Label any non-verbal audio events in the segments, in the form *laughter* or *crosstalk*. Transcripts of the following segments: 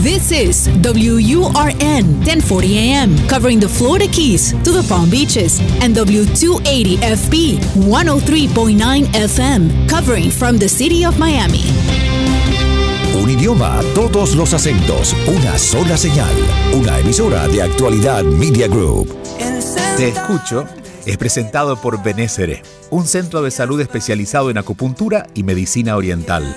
This is WURN 1040 AM, covering the Florida Keys to the Palm Beaches, and W280 FB 103.9 FM, covering from the city of Miami. Un idioma, todos los acentos, una sola señal. Una emisora de actualidad Media Group. Te escucho es presentado por Benésere, un centro de salud especializado en acupuntura y medicina oriental.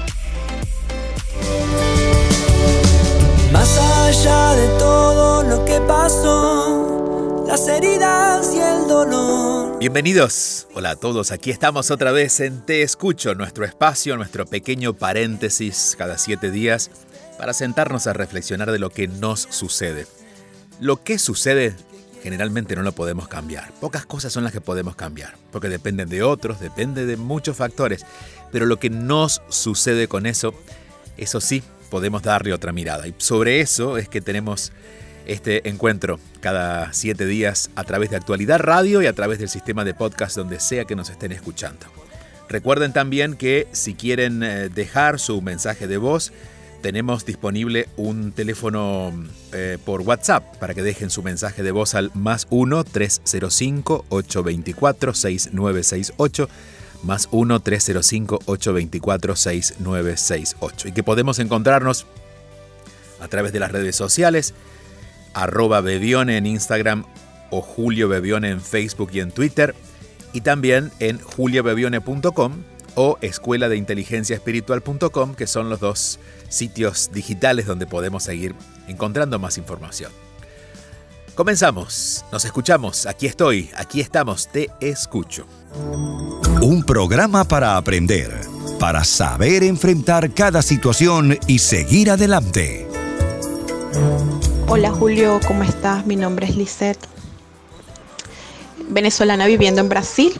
De todo lo que pasó, las heridas y el dolor. Bienvenidos. Hola a todos. Aquí estamos otra vez en Te Escucho, nuestro espacio, nuestro pequeño paréntesis cada siete días para sentarnos a reflexionar de lo que nos sucede. Lo que sucede generalmente no lo podemos cambiar. Pocas cosas son las que podemos cambiar, porque dependen de otros, depende de muchos factores. Pero lo que nos sucede con eso, eso sí, podemos darle otra mirada. Y sobre eso es que tenemos este encuentro cada siete días a través de Actualidad Radio y a través del sistema de podcast donde sea que nos estén escuchando. Recuerden también que si quieren eh, dejar su mensaje de voz, tenemos disponible un teléfono eh, por WhatsApp para que dejen su mensaje de voz al más 1-305-824-6968 más 1-305-824-6968 y que podemos encontrarnos a través de las redes sociales arroba Bebione en Instagram o Julio Bebione en Facebook y en Twitter y también en juliobebione.com o escuela de inteligencia espiritual.com que son los dos sitios digitales donde podemos seguir encontrando más información. Comenzamos, nos escuchamos, aquí estoy, aquí estamos, te escucho. Un programa para aprender, para saber enfrentar cada situación y seguir adelante. Hola Julio, ¿cómo estás? Mi nombre es Lisette, venezolana viviendo en Brasil.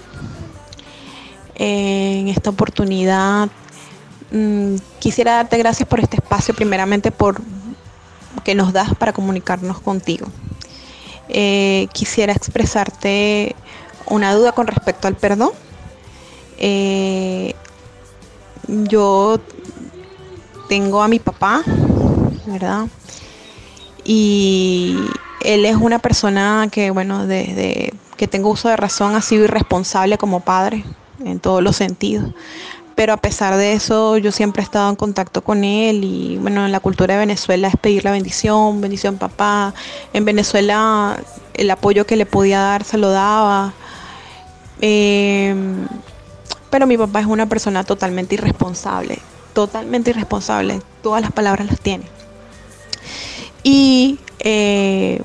En esta oportunidad mm, quisiera darte gracias por este espacio, primeramente por que nos das para comunicarnos contigo. Eh, quisiera expresarte una duda con respecto al perdón. Eh, yo tengo a mi papá, ¿verdad? Y él es una persona que, bueno, desde que tengo uso de razón ha sido irresponsable como padre en todos los sentidos. Pero a pesar de eso, yo siempre he estado en contacto con él y bueno, en la cultura de Venezuela es pedir la bendición, bendición papá. En Venezuela el apoyo que le podía dar se lo daba. Em, pero mi papá es una persona totalmente irresponsable, totalmente irresponsable. Todas las palabras las tiene. Y eh,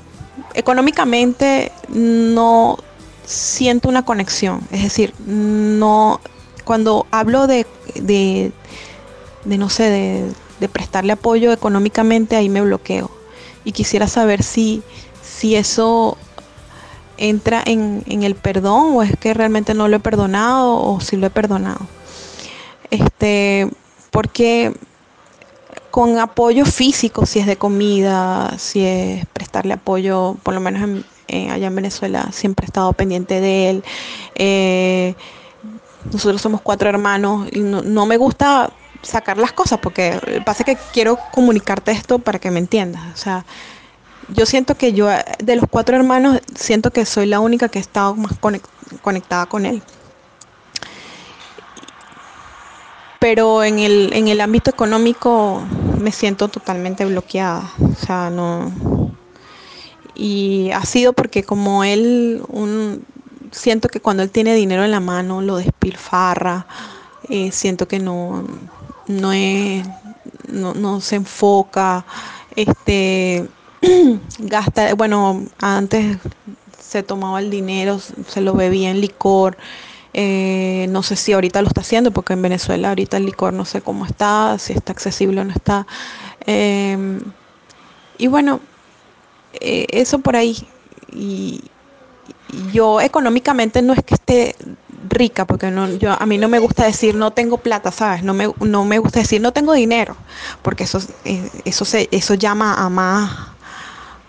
económicamente no siento una conexión. Es decir, no cuando hablo de, de, no sé, de, prestarle apoyo económicamente, ahí me bloqueo. Y quisiera saber si, si eso entra en, en, el perdón o es que realmente no lo he perdonado o si lo he perdonado. Este, porque con apoyo físico, si es de comida, si es prestarle apoyo, por lo menos allá en Venezuela, siempre he estado pendiente de él. Eh, nosotros somos cuatro hermanos y no, me gusta sacar las cosas porque pasa que quiero comunicarte esto para que me entiendas. O sea, yo siento que yo, de los cuatro hermanos, siento que soy la única que he estado más conectada con él. Pero en el, en el ámbito económico me siento totalmente bloqueada. O sea, no. Y ha sido porque como él, un, siento que cuando él tiene dinero en la mano lo despilfarra, eh, siento que no, no, no, se enfoca, este, *clears throat* gasta, bueno, antes se tomaba el dinero, se lo bebía en licor, eh, no sé si ahorita lo está haciendo, porque en Venezuela ahorita el licor no sé cómo está, si está accesible o no está. Em, y bueno, eh, eso por ahí. Y, yo económicamente no es que esté rica, porque no, yo, a mí no me gusta decir no tengo plata, ¿sabes? No me, no me gusta decir no tengo dinero, porque eso, eh, eso, se, eso llama a más,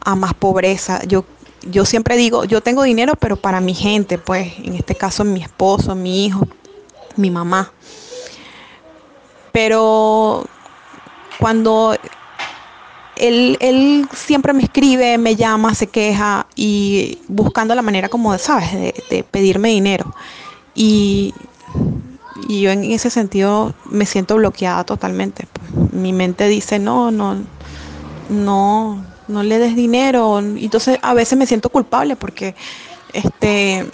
a más pobreza. Yo, yo siempre digo, yo tengo dinero, pero para mi gente, pues, en este caso mi esposo, mi hijo, mi mamá. Pero cuando él, él, siempre me escribe, me llama, se queja y buscando la manera como, ¿sabes?, de, pedirme dinero. Y, yo en ese sentido me siento bloqueada totalmente. Mi mente dice, no, no, no, no le des dinero. Entonces a veces me siento culpable porque, este,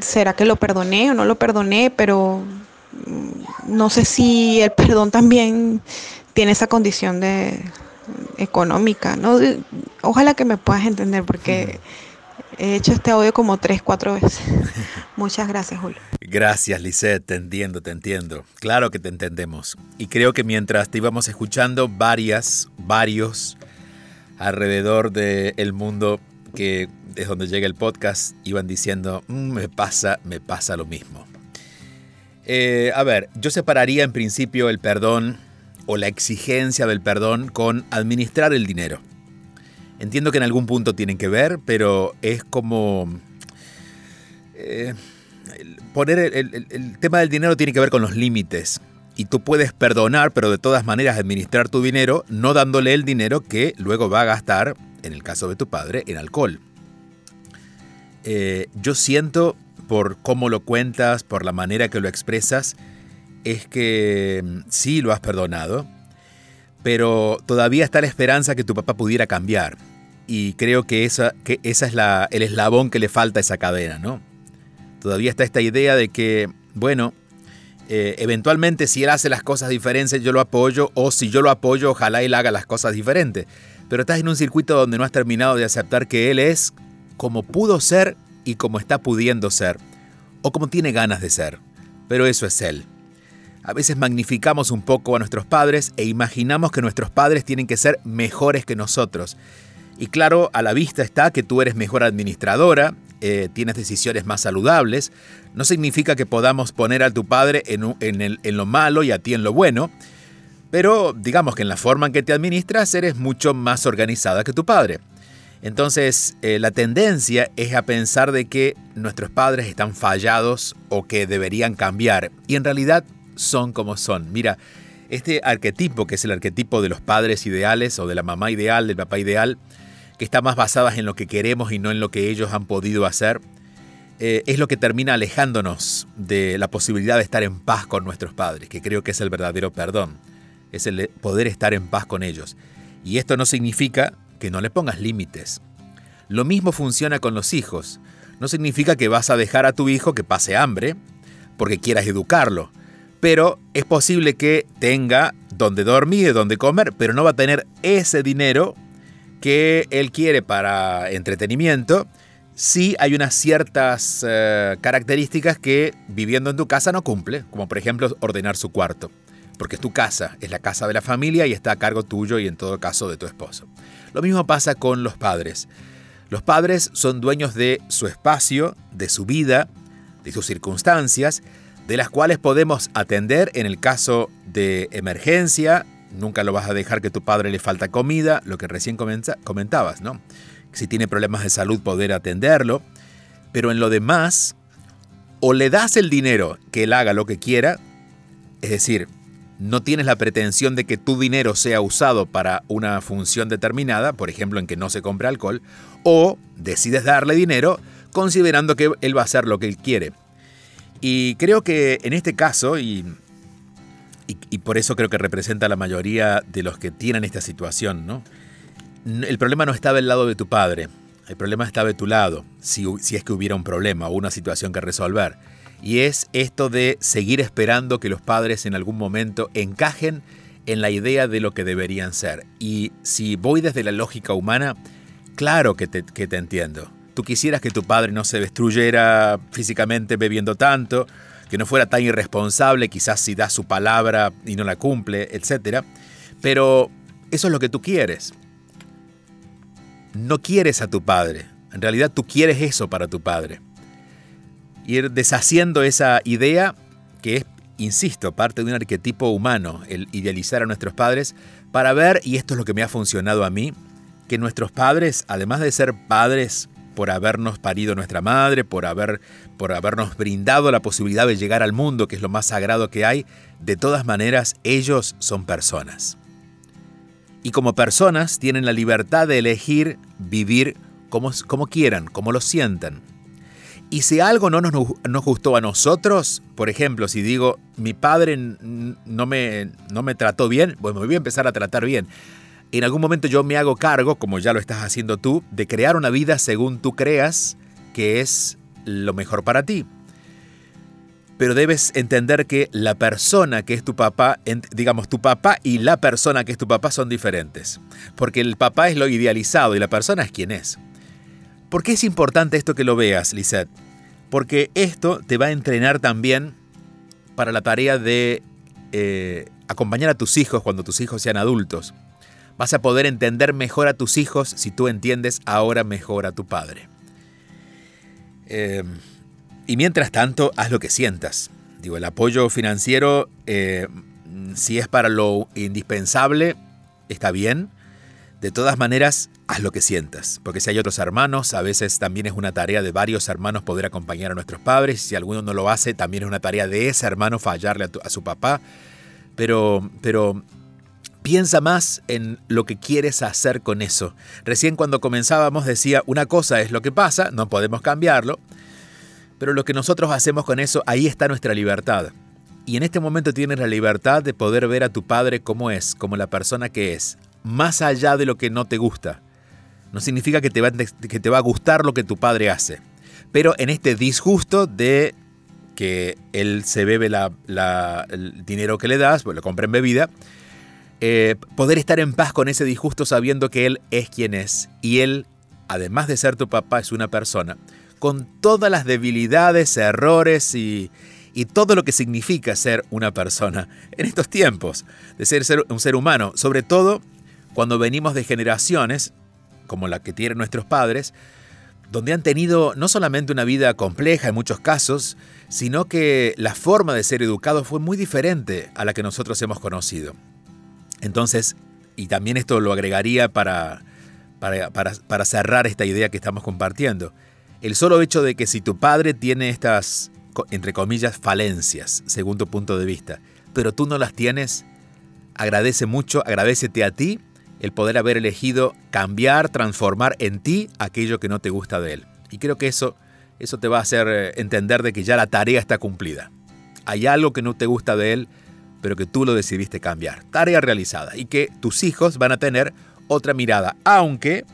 ¿será que lo perdoné o no lo perdoné? Pero no sé si el perdón también tiene esa condición de económica, ¿no? Ojalá que me puedas entender porque he hecho este audio como tres, cuatro veces. *laughs* Muchas gracias, Julio. Gracias, Lisette, te entiendo, te entiendo. Claro que te entendemos. Y creo que mientras te íbamos escuchando, varias, varios alrededor del mundo que es donde llega el podcast iban diciendo, mm, me pasa, me pasa lo mismo. Eh, a ver, yo separaría en principio el perdón o la exigencia del perdón con administrar el dinero. Entiendo que en algún punto tienen que ver, pero es como... Eh, poner el, el, tema del dinero tiene que ver con los límites. Y tú puedes perdonar, pero de todas maneras administrar tu dinero, no dándole el dinero que luego va a gastar, en el caso de tu padre, en alcohol. Eh, yo siento, por cómo lo cuentas, por la manera que lo expresas, es que mm, sí lo has perdonado, pero todavía está la esperanza que tu papá pudiera cambiar. Y creo que esa, esa es la, el eslabón que le falta a esa cadena, ¿no? Todavía está esta idea de que, bueno, eh, eventualmente si él hace las cosas diferentes yo lo apoyo, o si yo lo apoyo, ojalá él haga las cosas diferentes. Pero estás en un circuito donde no has terminado de aceptar que él es como pudo ser y como está pudiendo ser, o como tiene ganas de ser. Pero eso es él. A veces magnificamos un poco a nuestros padres e imaginamos que nuestros padres tienen que ser mejores que nosotros. Y claro, a la vista está que tú eres mejor administradora, eh, tienes decisiones más saludables. No significa que podamos poner a tu padre en, lo malo y a ti en lo bueno, pero digamos que en la forma en que te administras eres mucho más organizada que tu padre. Entonces, eh, la tendencia es a pensar de que nuestros padres están fallados o que deberían cambiar. Y en realidad son como son. Mira, este arquetipo, que es el arquetipo de los padres ideales o de la mamá ideal, del papá ideal, que está más basada en lo que queremos y no en lo que ellos han podido hacer, eh, es lo que termina alejándonos de la posibilidad de estar en paz con nuestros padres, que creo que es el verdadero perdón, es el poder estar en paz con ellos. Y esto no significa que no le pongas límites. Lo mismo funciona con los hijos. No significa que vas a dejar a tu hijo que pase hambre porque quieras educarlo pero es posible que tenga donde dormir, donde comer, pero no va a tener ese dinero que él quiere para entretenimiento. Si hay unas ciertas eh, características que viviendo en tu casa no cumple, como por ejemplo ordenar su cuarto, porque es tu casa, es la casa de la familia y está a cargo tuyo y en todo caso de tu esposo. Lo mismo pasa con los padres. Los padres son dueños de su espacio, de su vida, de sus circunstancias, de las cuales podemos atender en el caso de emergencia. Nunca lo vas a dejar que tu padre le falta comida, lo que recién comentabas, ¿no? Si tiene problemas de salud, poder atenderlo. Pero en lo demás, o le das el dinero que él haga lo que quiera, es decir, no tienes la pretensión de que tu dinero sea usado para una función determinada, por ejemplo, en que no se compre alcohol, o decides darle dinero considerando que él va a hacer lo que él quiere. Y creo que en este caso, y, y, por eso creo que representa a la mayoría de los que tienen esta situación, ¿no? El problema no estaba del lado de tu padre, el problema estaba de tu lado, si, si es que hubiera un problema o una situación que resolver. Y es esto de seguir esperando que los padres en algún momento encajen en la idea de lo que deberían ser. Y si voy desde la lógica humana, claro que te, que te entiendo. Tú quisieras que tu padre no se destruyera físicamente bebiendo tanto, que no fuera tan irresponsable, quizás si da su palabra y no la cumple, etc. Pero eso es lo que tú quieres. no quieres a tu padre. En realidad tú quieres eso para tu padre. Ir deshaciendo esa idea que es, insisto, parte de un arquetipo humano, el idealizar a nuestros padres, para ver, y esto es lo que me ha funcionado a mí, que nuestros padres, además de ser padres por habernos parido nuestra madre, por, haber, por habernos brindado la posibilidad de llegar al mundo, que es lo más sagrado que hay, de todas maneras ellos son personas. Y como personas tienen la libertad de elegir vivir como, como quieran, como lo sientan. Y si algo no nos, nos, gustó a nosotros, por ejemplo, si digo, mi padre no me, no me trató bien, bueno, me voy a empezar a tratar bien en algún momento yo me hago cargo, como ya lo estás haciendo tú, de crear una vida según tú creas que es lo mejor para ti. Pero debes entender que la persona que es tu papá, digamos, tu papá y la persona que es tu papá son diferentes. Porque el papá es lo idealizado y la persona es quien es. ¿Por qué es importante esto que lo veas, Lisette? Porque esto te va a entrenar también para la tarea de eh, acompañar a tus hijos cuando tus hijos sean adultos. Vas a poder entender mejor a tus hijos si tú entiendes ahora mejor a tu padre. Em, y mientras tanto, haz lo que sientas. Digo, el apoyo financiero, eh, si es para lo indispensable, está bien. De todas maneras, haz lo que sientas, porque si hay otros hermanos, a veces también es una tarea de varios hermanos poder acompañar a nuestros padres. Si alguno no lo hace, también es una tarea de ese hermano fallarle a, a su papá. Pero, pero Piensa más en lo que quieres hacer con eso. Recién cuando comenzábamos decía, una cosa es lo que pasa, no podemos cambiarlo, pero lo que nosotros hacemos con eso, ahí está nuestra libertad. Y en este momento tienes la libertad de poder ver a tu padre como es, como la persona que es, más allá de lo que no te gusta. No significa que te va, a gustar lo que tu padre hace, pero en este disgusto de que él se bebe el dinero que le das, pues lo compra en bebida, eh, poder estar en paz con ese disgusto sabiendo que Él es quien es y Él, además de ser tu papá, es una persona con todas las debilidades, errores y, todo lo que significa ser una persona en estos tiempos, de ser un ser humano, sobre todo cuando venimos de generaciones como la que tienen nuestros padres, donde han tenido no solamente una vida compleja en muchos casos, sino que la forma de ser educado fue muy diferente a la que nosotros hemos conocido. Entonces, y también esto lo agregaría para, para, cerrar esta idea que estamos compartiendo. El solo hecho de que si tu padre tiene estas, entre comillas, falencias, según tu punto de vista, pero tú no las tienes, agradece mucho, agradecete a ti el poder haber elegido cambiar, transformar en ti aquello que no te gusta de él. Y creo que eso, eso te va a hacer eh, entender de que ya la tarea está cumplida. Hay algo que no te gusta de él, pero que tú lo decidiste cambiar. Tarea realizada. Y que tus hijos van a tener otra mirada, aunque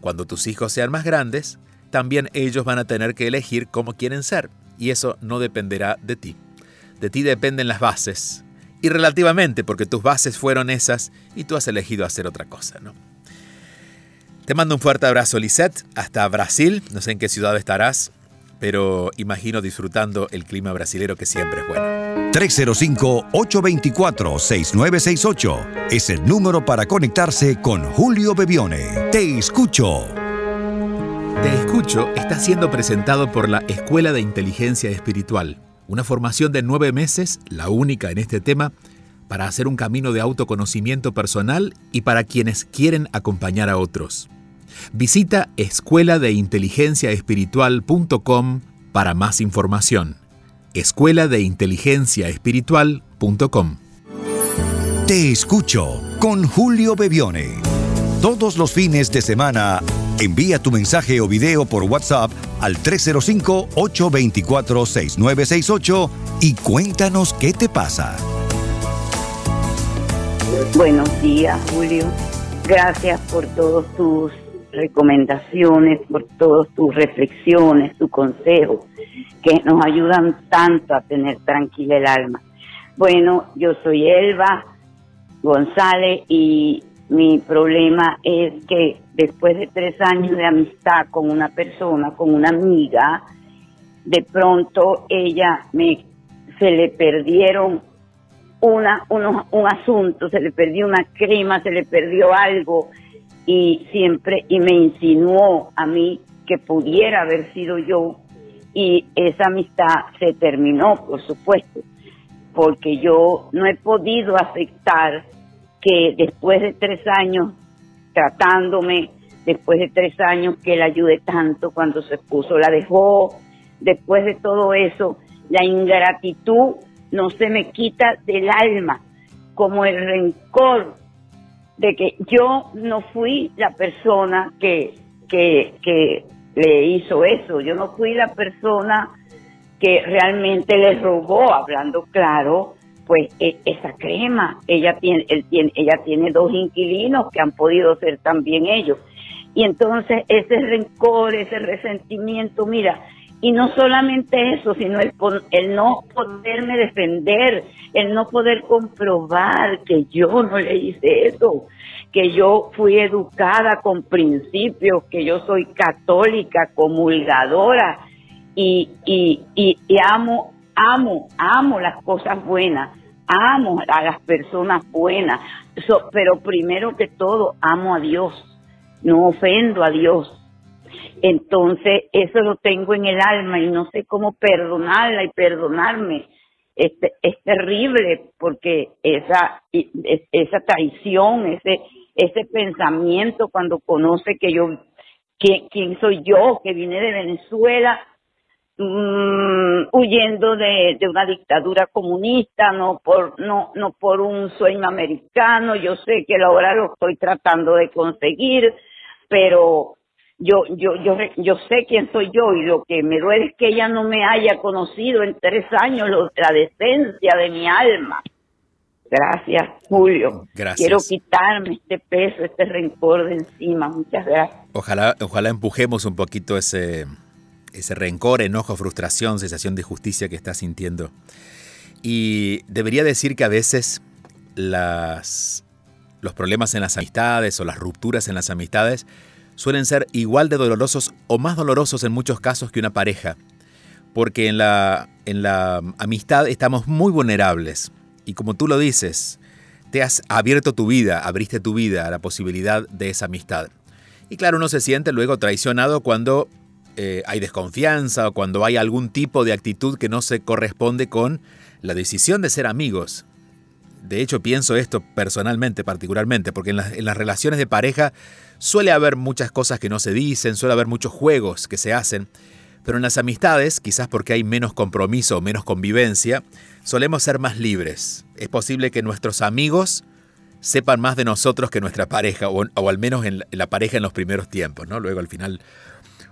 cuando tus hijos sean más grandes, también ellos van a tener que elegir cómo quieren ser. Y eso no dependerá de ti. De ti dependen las bases. Y relativamente porque tus bases fueron esas y tú has elegido hacer otra cosa, ¿no? Te mando un fuerte abrazo, Lisette, hasta Brasil, no sé en qué ciudad estarás, pero imagino disfrutando el clima brasilero que siempre es bueno. 305-824-6968 es el número para conectarse con Julio Bebione. Te escucho. Te escucho está siendo presentado por la Escuela de Inteligencia Espiritual, una formación de nueve meses, la única en este tema, para hacer un camino de autoconocimiento personal y para quienes quieren acompañar a otros. Visita escuela de inteligencia espiritual.com para más información. Escuela de inteligencia espiritual.com. Te escucho con Julio Bebione. Todos los fines de semana, envía tu mensaje o video por WhatsApp al 305-824-6968 y cuéntanos qué te pasa. Buenos días, Julio. Gracias por todos tus recomendaciones, por todas tus reflexiones, tus consejos, que nos ayudan tanto a tener tranquila el alma. Bueno, yo soy Elba González y mi problema es que después de tres años de amistad con una persona, con una amiga, de pronto ella me se le perdieron una, un asunto, se le perdió una crema, se le perdió algo y siempre y me insinuó a mí que pudiera haber sido yo y esa amistad se terminó, por supuesto, porque yo no he podido aceptar que después de tres años tratándome, después de tres años que la ayudé tanto cuando su esposo la dejó, después de todo eso, la ingratitud no se me quita del alma, como el rencor de que yo no fui la persona que, que, que le hizo eso, yo no fui la persona que realmente le robó, hablando claro, pues e, esa crema, ella tiene, él tiene, ella tiene dos inquilinos que han podido ser también ellos. Y entonces ese rencor, ese resentimiento, mira, y no solamente eso, sino el, el no poderme defender, el no poder comprobar que yo no le hice eso, que yo fui educada con principios, que yo soy católica, comulgadora y, y, y, amo, amo, amo las cosas buenas, amo a las personas buenas, pero primero que todo amo a Dios, no ofendo a Dios. Entonces, eso lo tengo en el alma y no sé cómo perdonarla y perdonarme. Este, es terrible porque esa, esa traición, ese, ese pensamiento cuando conoce que yo, quién, soy yo, que vine de Venezuela, mm, huyendo de, una dictadura comunista, no por, no, no por un sueño americano, yo sé que ahora lo estoy tratando de conseguir, pero yo, yo, yo, yo sé quién soy yo y lo que me duele es que ella no me haya conocido en tres años la decencia de mi alma. Gracias, Julio. Gracias. Quiero quitarme este peso, este rencor de encima. Muchas gracias. Ojalá, ojalá empujemos un poquito ese, ese rencor, enojo, frustración, sensación de justicia que estás sintiendo. Y debería decir que a veces las, los problemas en las amistades o las rupturas en las amistades suelen ser igual de dolorosos o más dolorosos en muchos casos que una pareja. Porque en la, en la amistad estamos muy vulnerables y como tú lo dices, te has abierto tu vida, abriste tu vida a la posibilidad de esa amistad. Y claro, uno se siente luego traicionado cuando eh, hay desconfianza o cuando hay algún tipo de actitud que no se corresponde con la decisión de ser amigos. De hecho, pienso esto personalmente, particularmente, porque en, las relaciones de pareja suele haber muchas cosas que no se dicen, suele haber muchos juegos que se hacen, pero en las amistades, quizás porque hay menos compromiso o menos convivencia, solemos ser más libres. Es posible que nuestros amigos sepan más de nosotros que nuestra pareja, o, al menos en la, pareja en los primeros tiempos, ¿no? Luego al final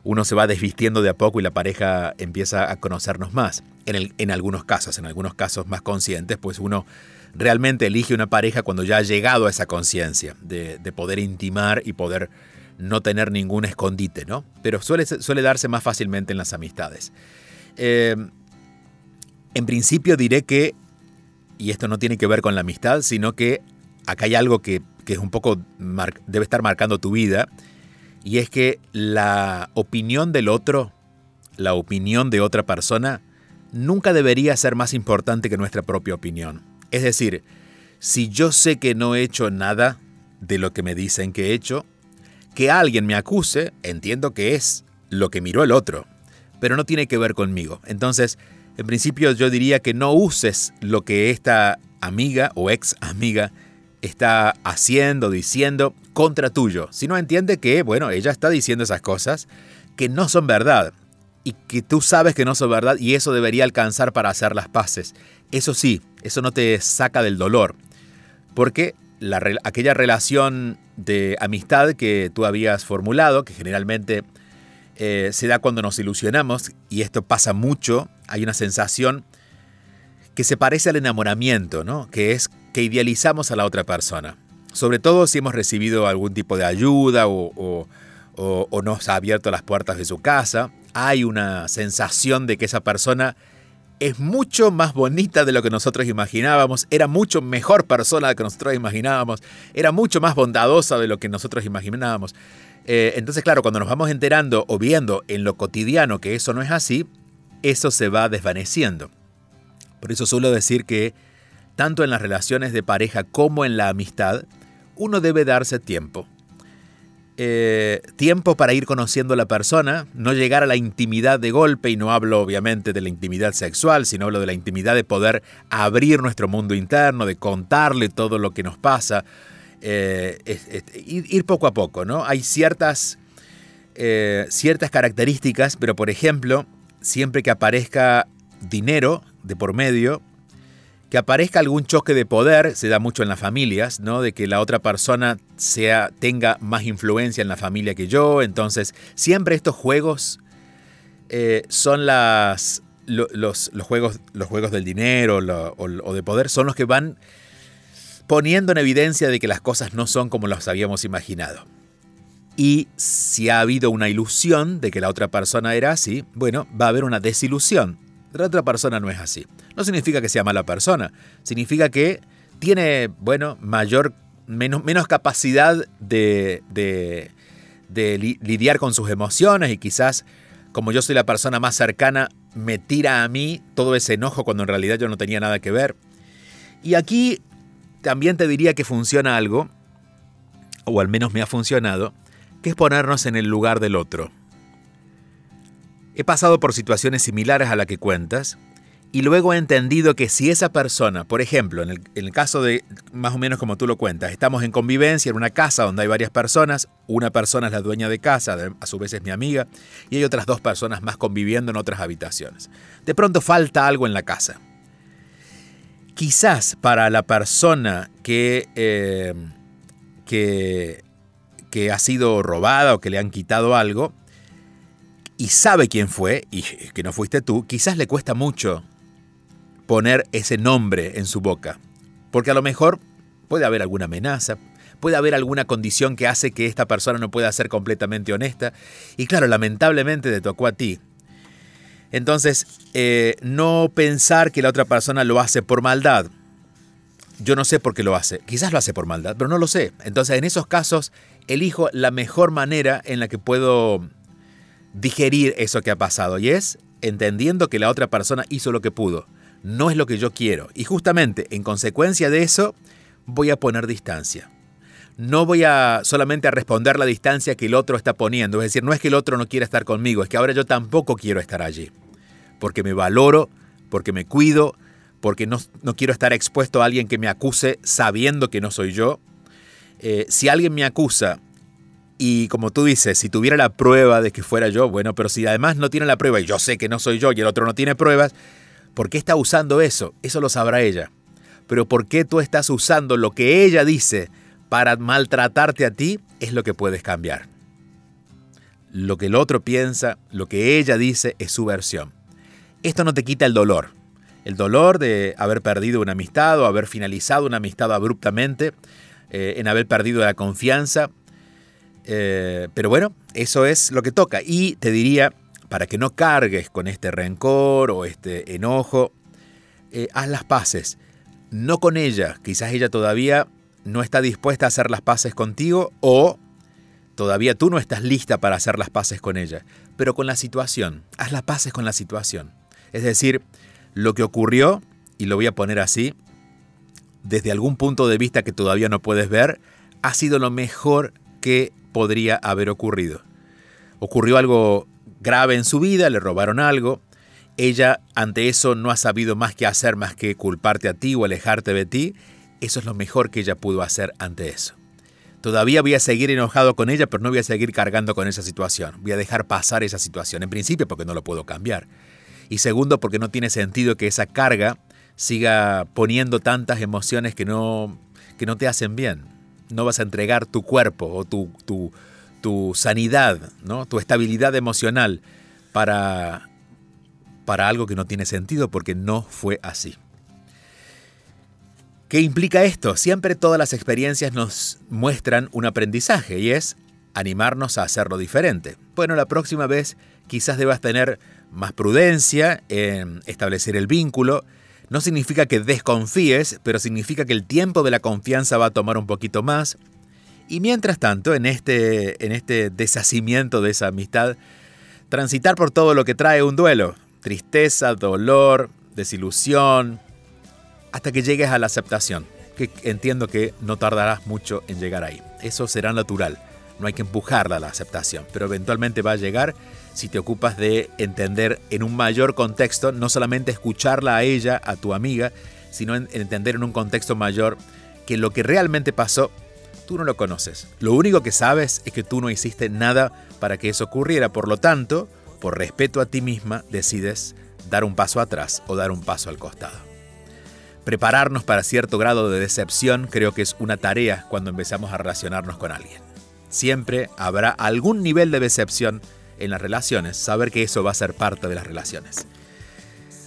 uno se va desvistiendo de a poco y la pareja empieza a conocernos más. En, en algunos casos, en algunos casos más conscientes, pues uno realmente elige una pareja cuando ya ha llegado a esa conciencia de, poder intimar y poder no tener ningún escondite, ¿no? Pero suele, suele darse más fácilmente en las amistades. Eh, en principio diré que, y esto no tiene que ver con la amistad, sino que acá hay algo que, es un poco, debe estar marcando tu vida, y es que la opinión del otro, la opinión de otra persona, nunca debería ser más importante que nuestra propia opinión. Es decir, si yo sé que no he hecho nada de lo que me dicen que he hecho, que alguien me acuse, entiendo que es lo que miró el otro, pero no tiene que ver conmigo. Entonces, en principio yo diría que no uses lo que esta amiga o ex amiga está haciendo, diciendo contra tuyo, Si no entiende que, bueno, ella está diciendo esas cosas que no son verdad y que tú sabes que no son verdad y eso debería alcanzar para hacer las paces. Eso sí, eso no te saca del dolor, porque aquella relación de amistad que tú habías formulado, que generalmente eh, se da cuando nos ilusionamos, y esto pasa mucho, hay una sensación que se parece al enamoramiento, ¿no? que es que idealizamos a la otra persona. Sobre todo si hemos recibido algún tipo de ayuda o, o nos ha abierto las puertas de su casa, hay una sensación de que esa persona es mucho más bonita de lo que nosotros imaginábamos, era mucho mejor persona de lo que nosotros imaginábamos, era mucho más bondadosa de lo que nosotros imaginábamos. Eh, entonces, claro, cuando nos vamos enterando o viendo en lo cotidiano que eso no es así, eso se va desvaneciendo. Por eso suelo decir que tanto en las relaciones de pareja como en la amistad, uno debe darse tiempo. eh, tiempo para ir conociendo a la persona, no llegar a la intimidad de golpe, y no hablo obviamente de la intimidad sexual, sino hablo de la intimidad de poder abrir nuestro mundo interno, de contarle todo lo que nos pasa, eh, ir, poco a poco, ¿no? Hay ciertas, eh, ciertas características, pero por ejemplo, siempre que aparezca dinero de por medio, que aparezca algún choque de poder, se da mucho en las familias, ¿no? De que la otra persona sea, tenga más influencia en la familia que yo. Entonces, siempre estos juegos eh, son los, juegos, del dinero o, de poder, son los que van poniendo en evidencia de que las cosas no son como las habíamos imaginado. Y si ha habido una ilusión de que la otra persona era así, bueno, va a haber una desilusión. La otra persona no es así no significa que sea mala persona, significa que tiene, bueno, mayor, menos, menos capacidad de, de, lidiar con sus emociones y quizás, como yo soy la persona más cercana, me tira a mí todo ese enojo cuando en realidad yo no tenía nada que ver. Y aquí también te diría que funciona algo, o al menos me ha funcionado, que es ponernos en el lugar del otro. He pasado por situaciones similares a la que cuentas, y luego he entendido que si esa persona, por ejemplo, en el, caso de más o menos como tú lo cuentas, estamos en convivencia en una casa donde hay varias personas, una persona es la dueña de casa, a su vez es mi amiga, y hay otras dos personas más conviviendo en otras habitaciones. De pronto falta algo en la casa. Quizás para la persona que, eh, que, que ha sido robada o que le han quitado algo, y sabe quién fue, y que no fuiste tú, quizás le cuesta mucho poner ese nombre en su boca. Porque a lo mejor puede haber alguna amenaza, puede haber alguna condición que hace que esta persona no pueda ser completamente honesta. Y claro, lamentablemente te tocó a ti. Entonces, eh, no pensar que la otra persona lo hace por maldad. Yo no sé por qué lo hace. Quizás lo hace por maldad, pero no lo sé. Entonces, en esos casos, elijo la mejor manera en la que puedo digerir eso que ha pasado. Y es entendiendo que la otra persona hizo lo que pudo no es lo que yo quiero. Y justamente en consecuencia de eso, voy a poner distancia. No voy a solamente a responder la distancia que el otro está poniendo. Es decir, no es que el otro no quiera estar conmigo, es que ahora yo tampoco quiero estar allí. Porque me valoro, porque me cuido, porque no, quiero estar expuesto a alguien que me acuse sabiendo que no soy yo. Eh, si alguien me acusa y como tú dices, si tuviera la prueba de que fuera yo, bueno, pero si además no tiene la prueba y yo sé que no soy yo y el otro no tiene pruebas, ¿Por qué está usando eso? Eso lo sabrá ella. Pero ¿por qué tú estás usando lo que ella dice para maltratarte a ti? Es lo que puedes cambiar. Lo que el otro piensa, lo que ella dice es su versión. Esto no te quita el dolor. El dolor de haber perdido una amistad o haber finalizado una amistad abruptamente, eh, en haber perdido la confianza. Eh, pero bueno, eso es lo que toca. Y te diría, para que no cargues con este rencor o este enojo, eh, haz las paces. No con ella, quizás ella todavía no está dispuesta a hacer las paces contigo o todavía tú no estás lista para hacer las paces con ella, pero con la situación, haz las paces con la situación. Es decir, lo que ocurrió, y lo voy a poner así, desde algún punto de vista que todavía no puedes ver, ha sido lo mejor que podría haber ocurrido. Ocurrió algo grave en su vida, le robaron algo. Ella ante eso no ha sabido más que hacer más que culparte a ti o alejarte de ti. Eso es lo mejor que ella pudo hacer ante eso. Todavía voy a seguir enojado con ella, pero no voy a seguir cargando con esa situación. Voy a dejar pasar esa situación. En principio porque no lo puedo cambiar. Y segundo porque no tiene sentido que esa carga siga poniendo tantas emociones que no, que no te hacen bien. No vas a entregar tu cuerpo o tu, tu, tu sanidad, ¿no? tu estabilidad emocional para, para algo que no tiene sentido porque no fue así. ¿Qué implica esto? Siempre todas las experiencias nos muestran un aprendizaje y es animarnos a hacerlo diferente. Bueno, la próxima vez quizás debas tener más prudencia en establecer el vínculo. No significa que desconfíes, pero significa que el tiempo de la confianza va a tomar un poquito más. Y mientras tanto, en este, en este deshacimiento de esa amistad, transitar por todo lo que trae un duelo, tristeza, dolor, desilusión, hasta que llegues a la aceptación, que entiendo que no tardarás mucho en llegar ahí. Eso será natural. No hay que empujarla a la aceptación, pero eventualmente va a llegar si te ocupas de entender en un mayor contexto, no solamente escucharla a ella, a tu amiga, sino entender en un contexto mayor que lo que realmente pasó, tú no lo conoces. Lo único que sabes es que tú no hiciste nada para que eso ocurriera, por lo tanto, por respeto a ti misma, decides dar un paso atrás o dar un paso al costado. Prepararnos para cierto grado de decepción creo que es una tarea cuando empezamos a relacionarnos con alguien. Siempre habrá algún nivel de decepción en las relaciones, saber que eso va a ser parte de las relaciones.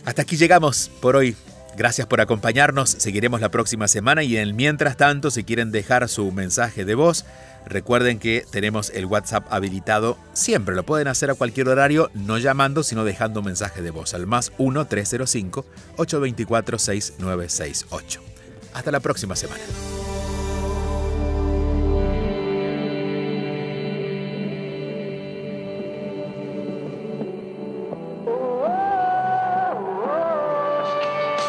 Hasta aquí llegamos por hoy. Gracias por acompañarnos, seguiremos la próxima semana y en mientras tanto, si quieren dejar su mensaje de voz, recuerden que tenemos el WhatsApp habilitado siempre, lo pueden hacer a cualquier horario, no llamando, sino dejando mensaje de voz al más 1-305-824-6968. Hasta la próxima semana.